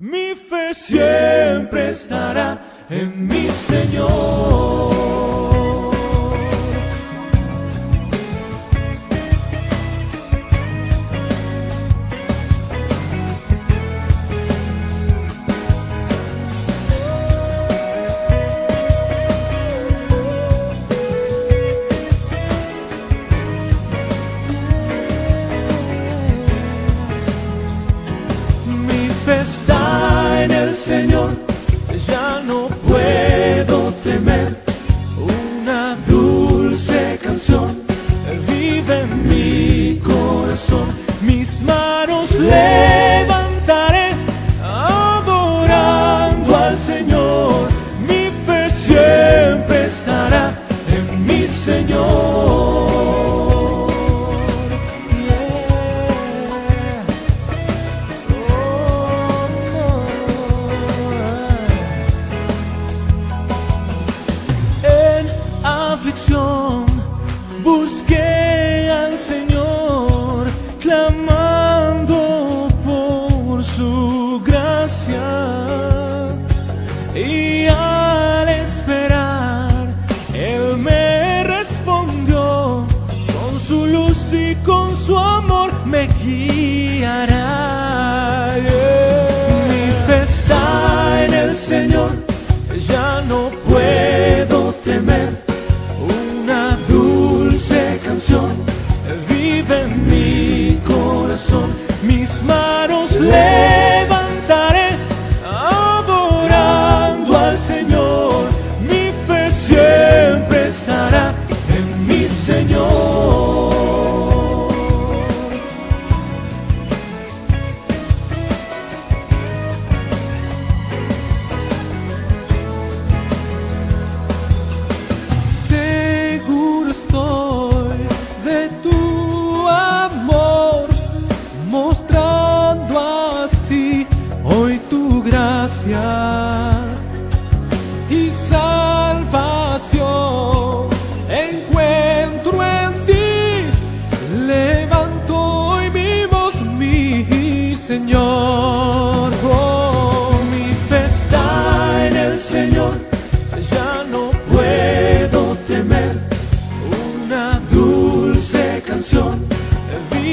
Mi fe siempre estará en mi Señor. let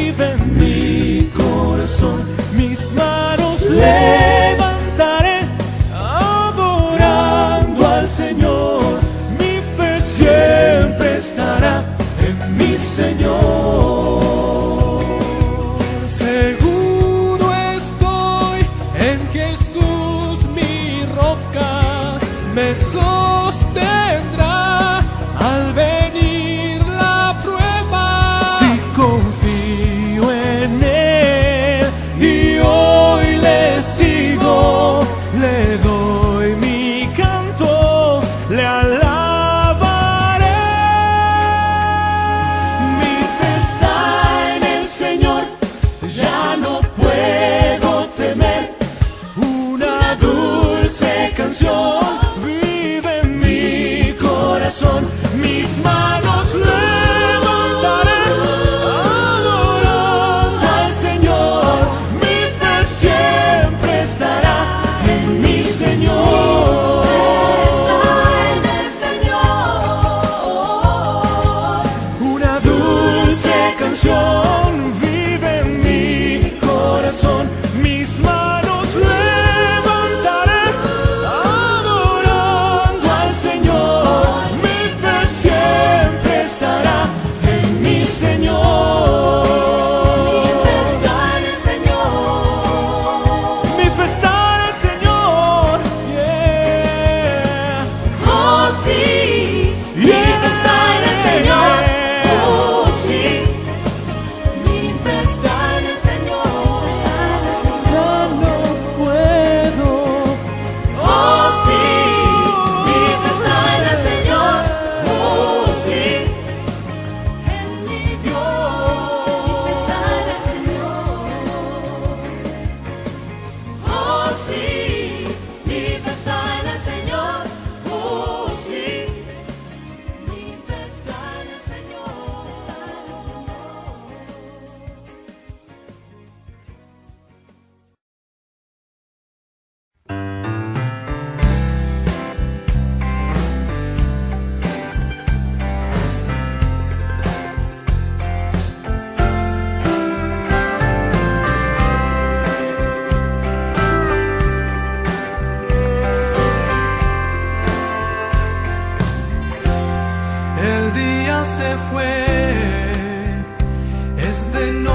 vive en mi corazón, mis manos le no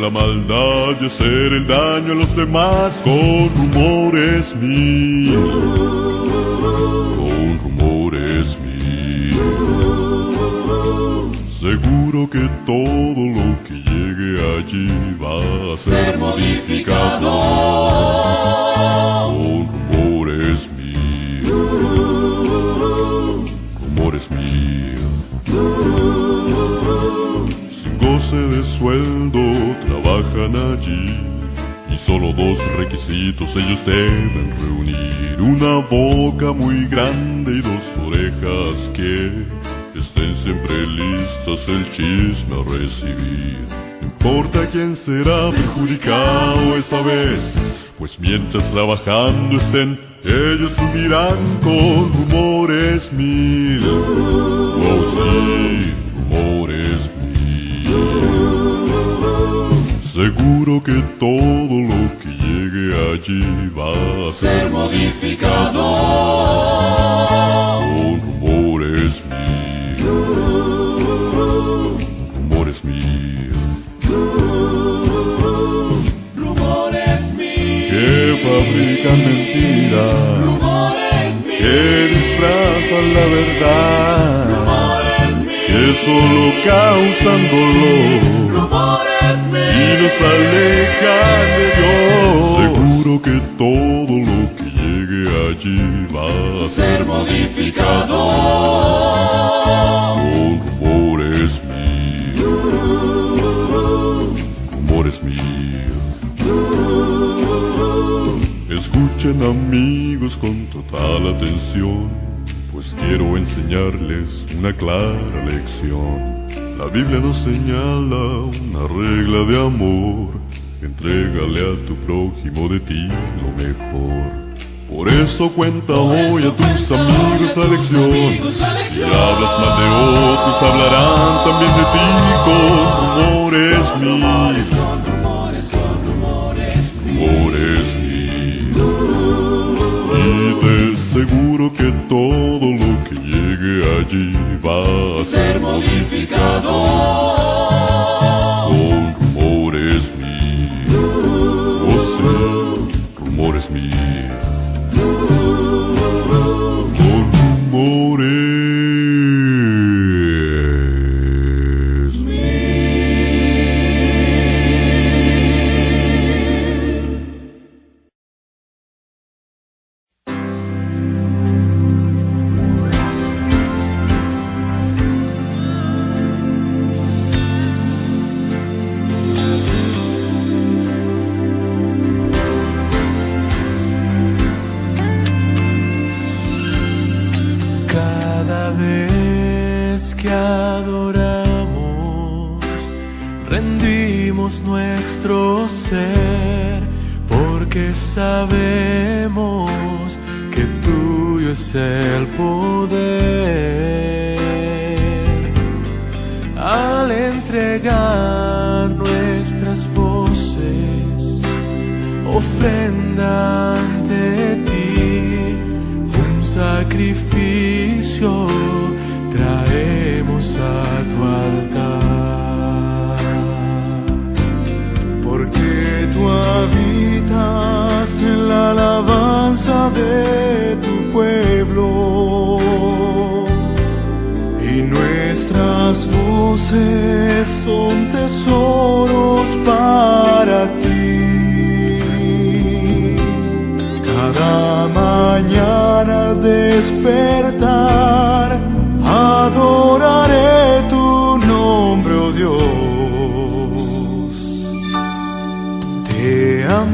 la maldad y hacer el daño a los demás con rumores míos. Con rumores míos. Seguro que todo lo que llegue allí va a ser modificado trabajan allí y solo dos requisitos ellos deben reunir. Una boca muy grande y dos orejas que estén siempre listas el chisme a recibir. No importa quién será perjudicado esta vez, pues mientras trabajando estén, ellos hundirán con rumores mil. Oh sí, Seguro que todo lo que llegue allí va a ser modificado con rumores mil. Rumores mil. Rumores míos. Que fabrican mentiras rumores que disfrazan la verdad, que solo causan dolor rumores y nos alejan de Dios. Seguro que todo lo que llegue allí va a ser modificado con rumores míos, rumores míos. Escuchen amigos con total atención, pues quiero enseñarles una clara lección. La Biblia nos señala una regla de amor, entrégale a tu prójimo de ti lo mejor. Por eso cuenta hoy a tus amigos la lección. Si hablas mal de otros, hablarán también de ti con rumores míos. Seguro que todo lo que llegue allí va a ser modificado con rumores míos. Oh rumores míos.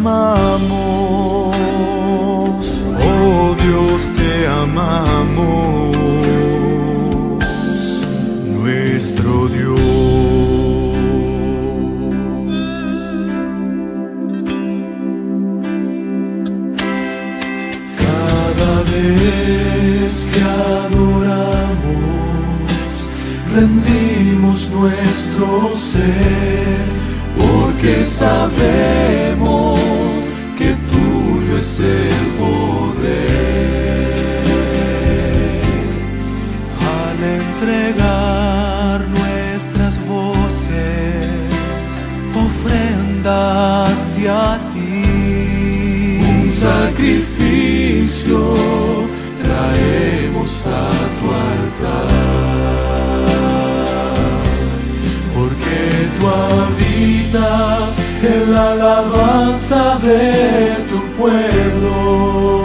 Amamos, oh Dios, te amamos, nuestro Dios. Cada vez que adoramos, rendimos nuestro ser, porque sabemos de tu pueblo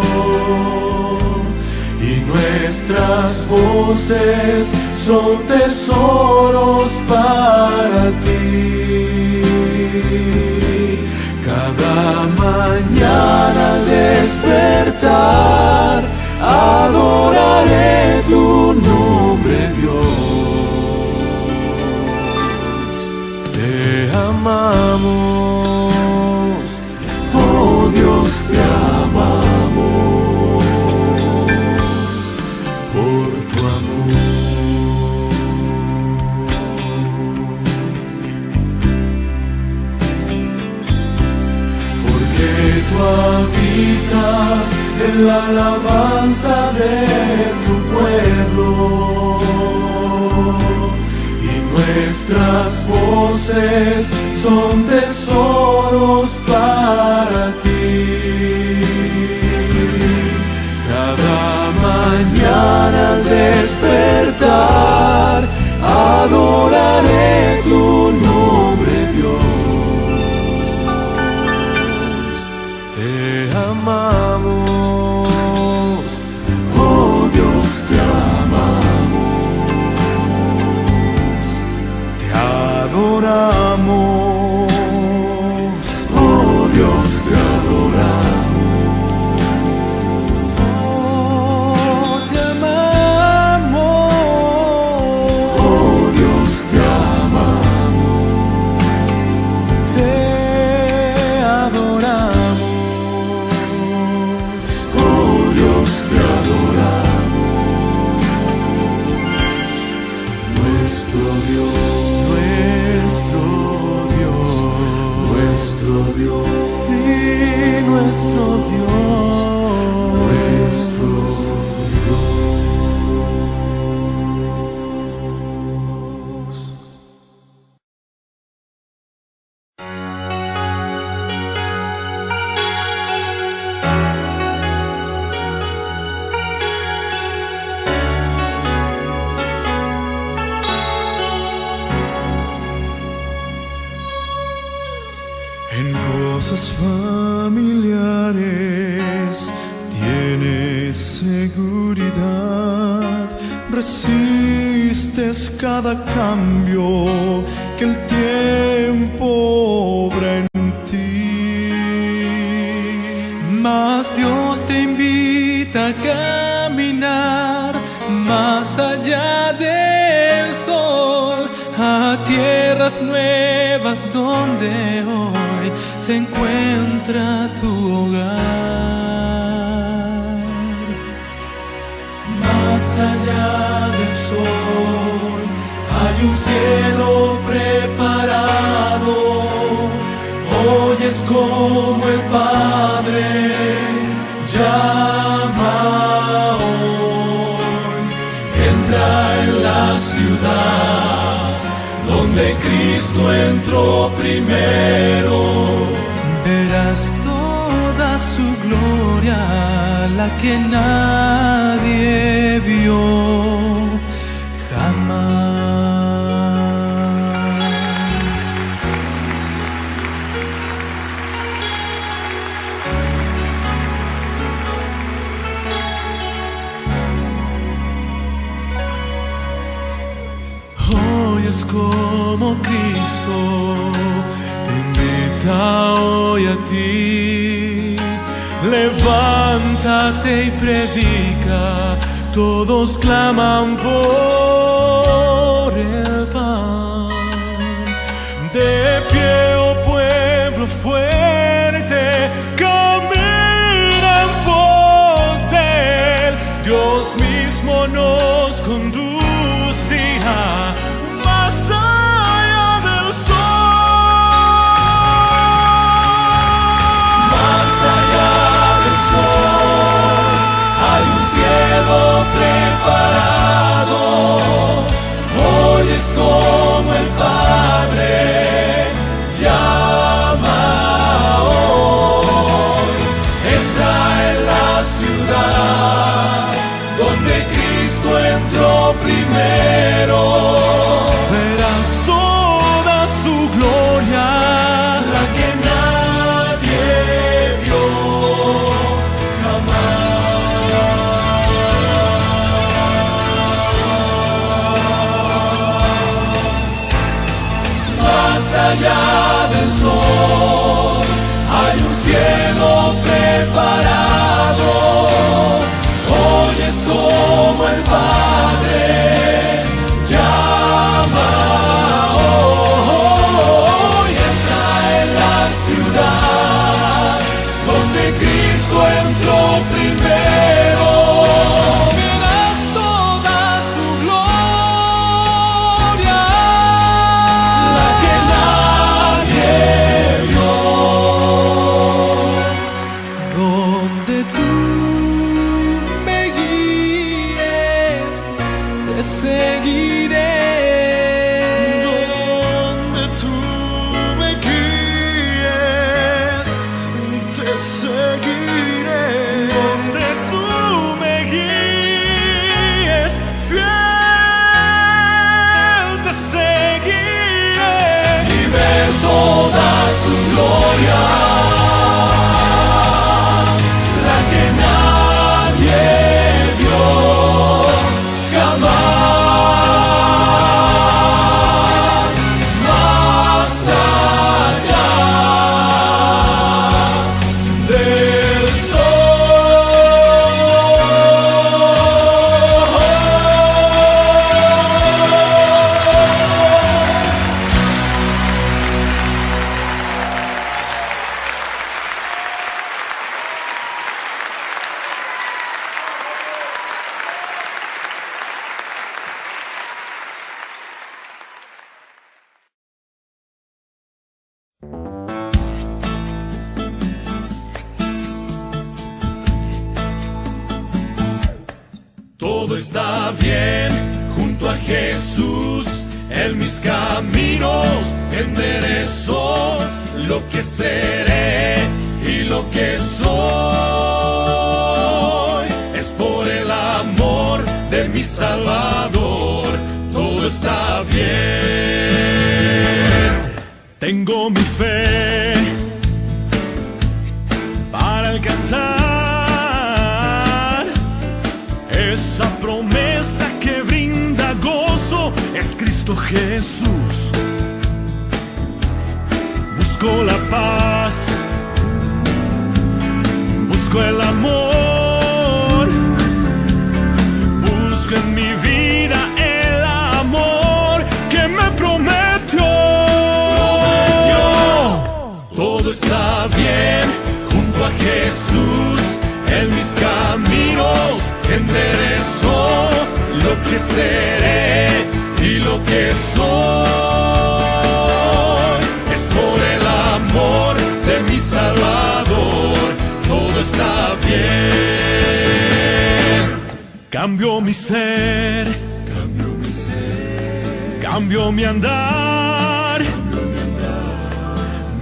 y nuestras voces son tesoros para ti. Cada mañana al despertar adoraré tu nombre, Dios. Te amamos, en la alabanza de tu pueblo. Y nuestras voces son tesoros para ti. Cada mañana al despertar adoraré tu nombre se encuentra tu hogar. Más allá del sol hay un cielo preparado. Oyes como el Padre llama hoy. Entra en la ciudad donde Cristo entró primero. La que nadie vio jamás. Hoy es como Cristo te invita hoy a ti. Levántate y predica, todos claman por el pan. De pie, oh pueblo fuerte, camina en pos de él. Dios mismo nos conducirá más allá preparado. Hoy es como el Padre preparado. Hoy es como el Padre todo está bien junto a Jesús. En mis caminos enderezó lo que seré y lo que soy. Es por el amor de mi Salvador, todo está bien. Tengo mi fe Jesús. Busco la paz, busco el amor, busco en mi vida el amor que me prometió. Todo está bien junto a Jesús. En mis caminos enderezó lo que seré lo que soy. Es por el amor de mi Salvador. Todo está bien. Cambio mi ser, Cambio mi ser, cambio mi andar.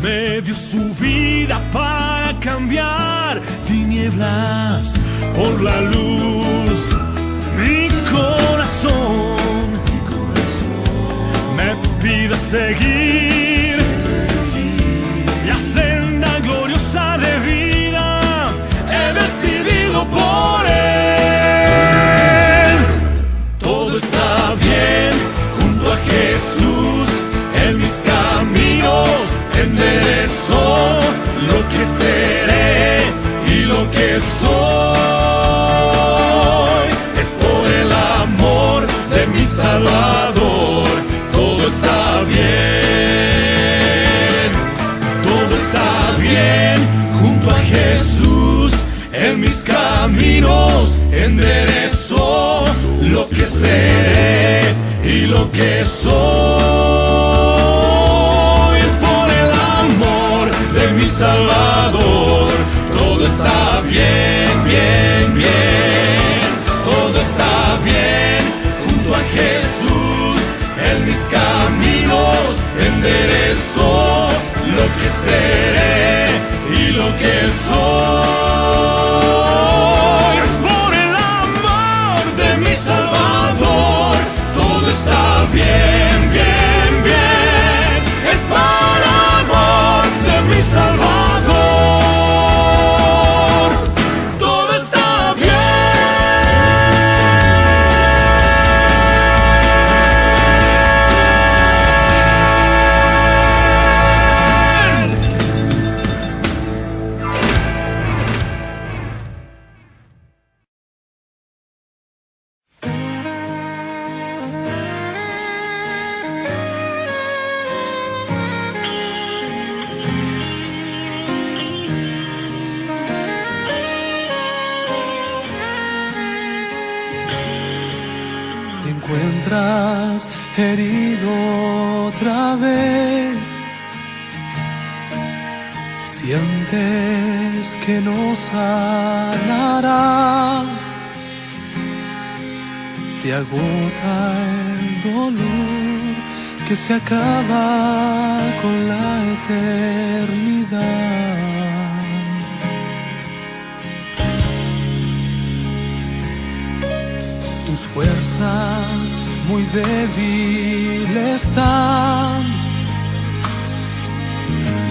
Me dio su vida para cambiar tinieblas por la luz. Mi corazón, me pide seguir la senda gloriosa de vida. He decidido por él. Todo está bien junto a Jesús. En mis caminos enderezó lo que seré y lo que soy. Es por el amor de mi Salvador. Caminos enderezó lo que seré y lo que soy. Es por el amor de mi Salvador. Todo está bien, bien, bien. Todo está bien junto a Jesús. En mis caminos enderezó lo que seré y lo que soy.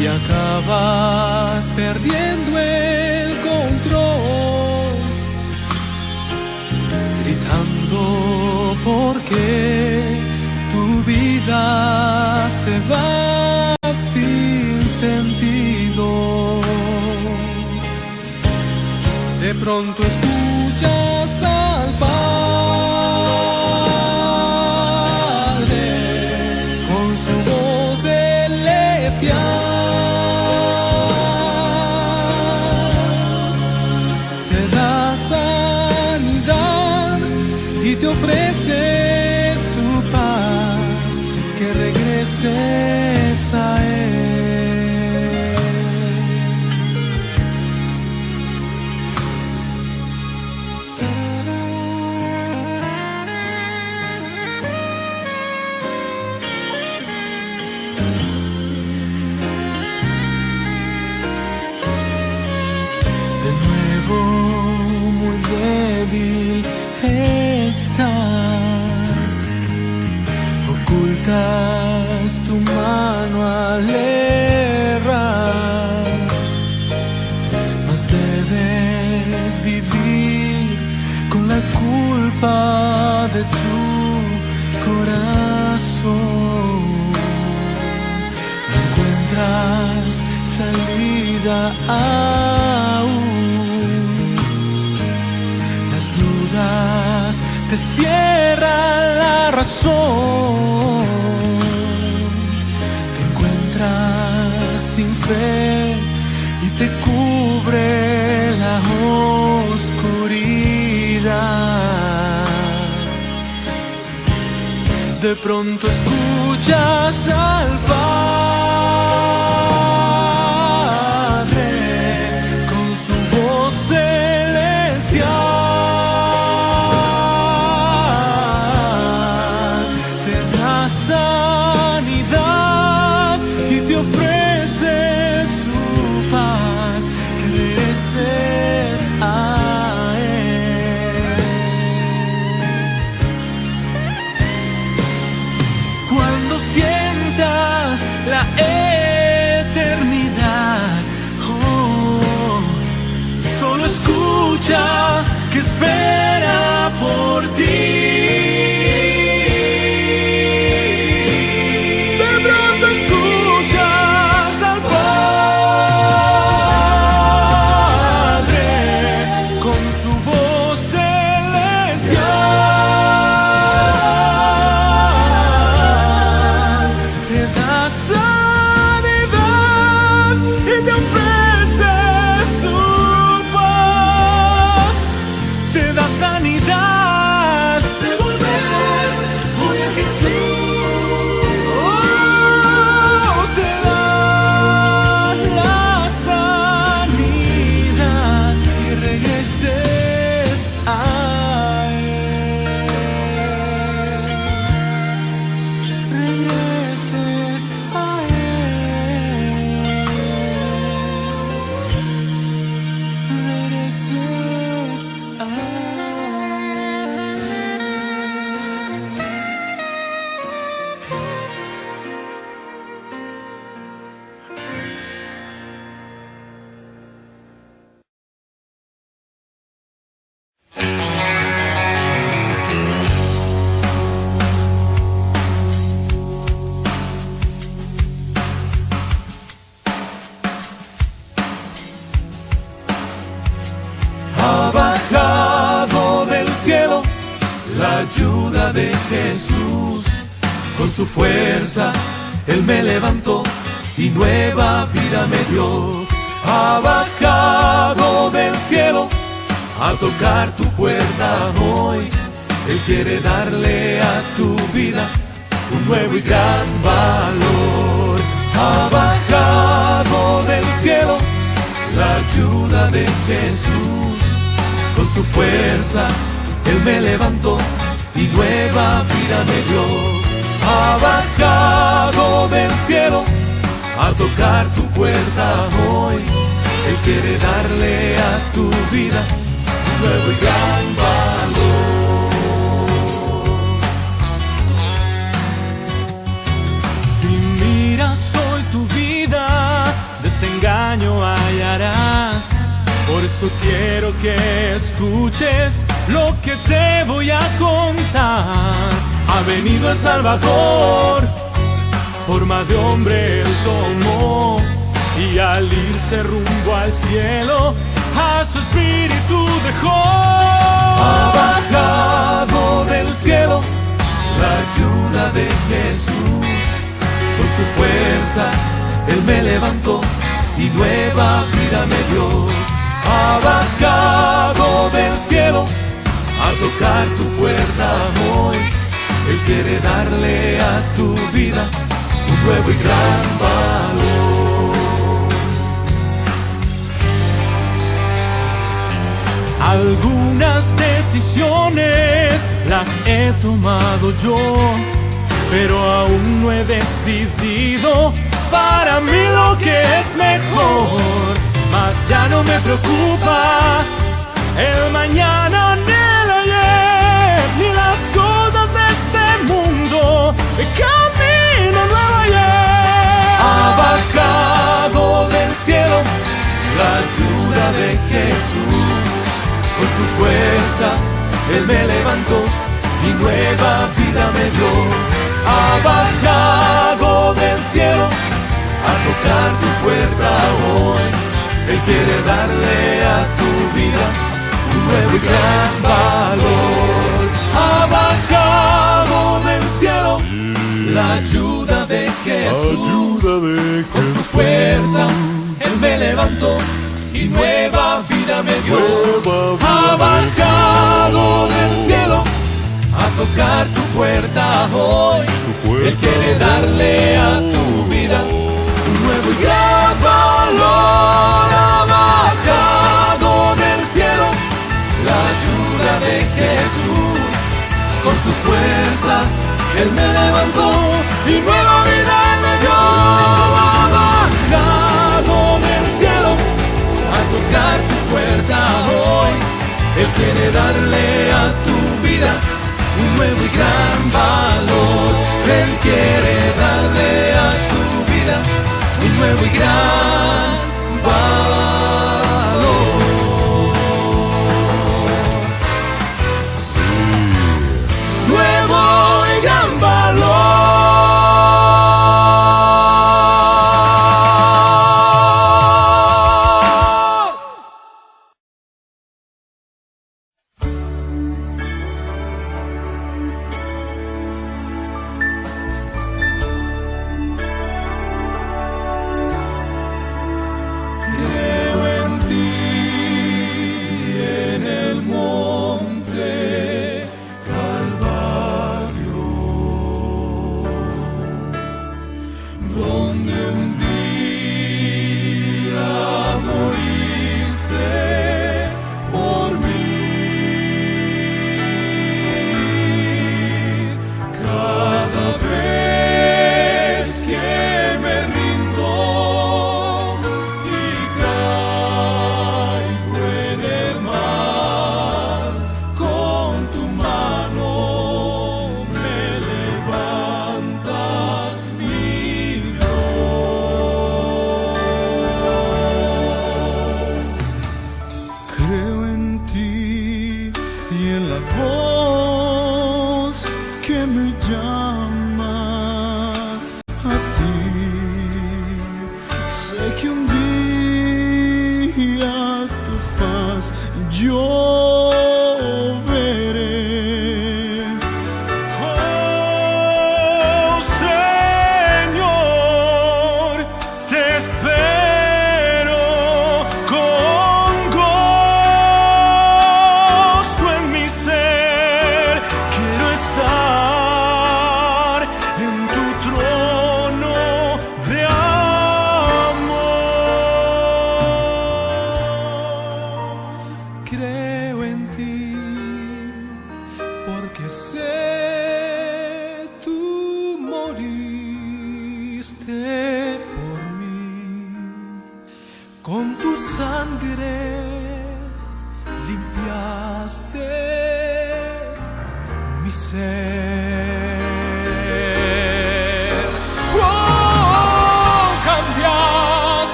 Y acabas perdiendo el control, gritando porque tu vida se va sin sentido. De pronto escuchas al debes vivir con la culpa de tu corazón. No encuentras salida aún. Las dudas te cierran la razón. Te encuentras sin fe cubre la oscuridad. De pronto escuchas al Padre la ayuda de Jesús. Con su fuerza Él me levantó y nueva vida me dio. Ha bajado del cielo a tocar tu puerta hoy. Él quiere darle a tu vida un nuevo y gran valor. Ha bajado del cielo la ayuda de Jesús. Con su fuerza Él me levantó y nueva vida me dio. Ha bajado del cielo a tocar tu puerta hoy. Él quiere darle a tu vida nuevo y gran valor. Hoy tu vida, desengaño hallarás. Por eso quiero que escuches lo que te voy a contar. Ha venido el Salvador, forma de hombre él tomó. Y al irse rumbo al cielo, a su espíritu dejó. Ha bajado del cielo la ayuda de Jesús. Con su fuerza Él me levantó y nueva vida me dio. Ha del cielo a tocar tu puerta hoy. Él quiere darle a tu vida un nuevo y gran valor. Algunas decisiones las he tomado yo, pero aún no he decidido para mí lo que es mejor más ya no me preocupa el mañana ni el ayer, ni las cosas de este mundo. Camino nuevo ayer. Ha del cielo la ayuda de Jesús. Con su fuerza Él me levantó y nueva vida me dio. Ha del cielo a tocar tu puerta hoy él quiere darle a tu vida un nuevo y gran valor. Ha bajado del cielo la ayuda de Jesús. Con su fuerza Él me levantó y nueva vida me dio. Ha bajado del cielo a tocar tu puerta hoy. Él quiere darle a tu vida nuevo y valor. Ha bajado del cielo la ayuda de Jesús. Con su fuerza Él me levantó y nueva vida me dio. Ha bajado del cielo a tocar tu puerta hoy. Él quiere darle a tu vida un nuevo y gran valor. Él quiere darle a tu vida un nuevo y gran valor.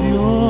Nuestro Dios,